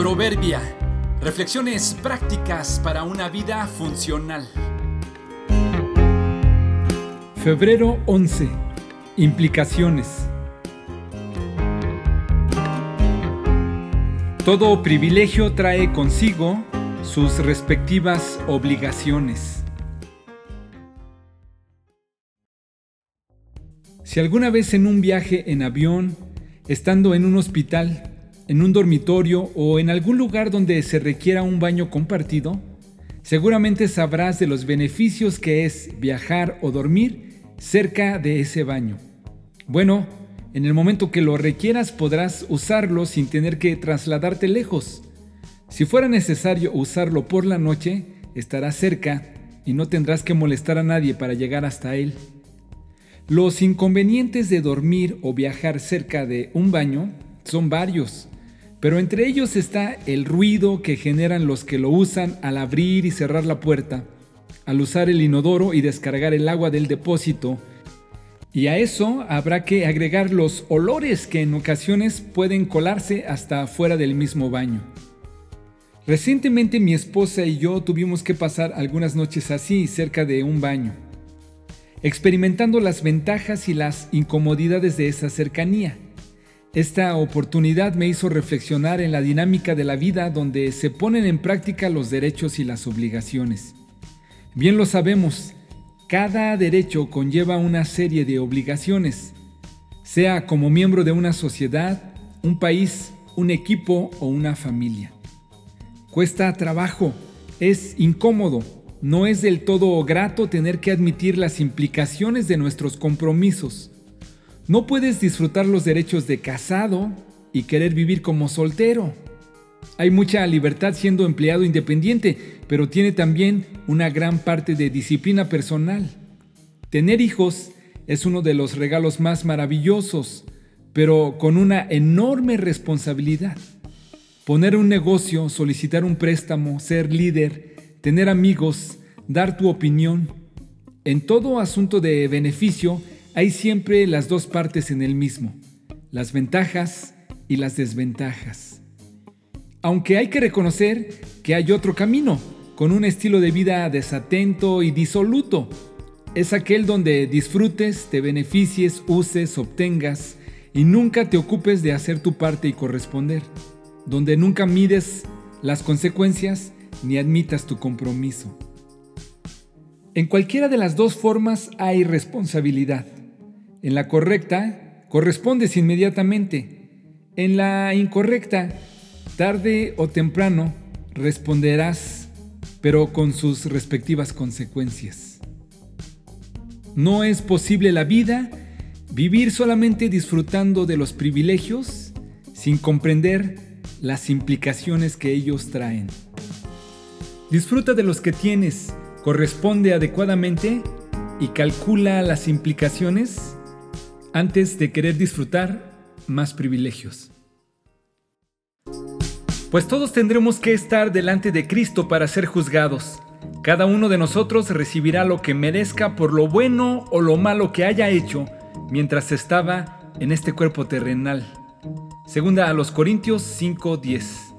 Proverbia. Reflexiones prácticas para una vida funcional. Febrero 11. Implicaciones. Todo privilegio trae consigo sus respectivas obligaciones. Si alguna vez en un viaje en avión, estando en un hospital, en un dormitorio o en algún lugar donde se requiera un baño compartido, seguramente sabrás de los beneficios que es viajar o dormir cerca de ese baño. Bueno, en el momento que lo requieras podrás usarlo sin tener que trasladarte lejos. Si fuera necesario usarlo por la noche, estará cerca y no tendrás que molestar a nadie para llegar hasta él. Los inconvenientes de dormir o viajar cerca de un baño son varios. Pero entre ellos está el ruido que generan los que lo usan al abrir y cerrar la puerta, al usar el inodoro y descargar el agua del depósito. Y a eso habrá que agregar los olores que en ocasiones pueden colarse hasta fuera del mismo baño. Recientemente mi esposa y yo tuvimos que pasar algunas noches así cerca de un baño, experimentando las ventajas y las incomodidades de esa cercanía. Esta oportunidad me hizo reflexionar en la dinámica de la vida donde se ponen en práctica los derechos y las obligaciones. Bien lo sabemos, cada derecho conlleva una serie de obligaciones, sea como miembro de una sociedad, un país, un equipo o una familia. Cuesta trabajo, es incómodo, no es del todo grato tener que admitir las implicaciones de nuestros compromisos. No puedes disfrutar los derechos de casado y querer vivir como soltero. Hay mucha libertad siendo empleado independiente, pero tiene también una gran parte de disciplina personal. Tener hijos es uno de los regalos más maravillosos, pero con una enorme responsabilidad. Poner un negocio, solicitar un préstamo, ser líder, tener amigos, dar tu opinión. En todo asunto de beneficio hay siempre las dos partes en el mismo, las ventajas y las desventajas. Aunque hay que reconocer que hay otro camino, con un estilo de vida desatento y disoluto. Es aquel donde disfrutes, te beneficies, uses, obtengas y nunca te ocupes de hacer tu parte y corresponder. Donde nunca mides las consecuencias ni admitas tu compromiso. En cualquiera de las dos formas hay responsabilidad. En la correcta, correspondes inmediatamente. En la incorrecta, tarde o temprano, responderás, pero con sus respectivas consecuencias. No es posible la vida vivir solamente disfrutando de los privilegios sin comprender las implicaciones que ellos traen. Disfruta de los que tienes, corresponde adecuadamente y calcula las implicaciones antes de querer disfrutar más privilegios. Pues todos tendremos que estar delante de Cristo para ser juzgados. Cada uno de nosotros recibirá lo que merezca por lo bueno o lo malo que haya hecho mientras estaba en este cuerpo terrenal. Segunda a los Corintios 5:10.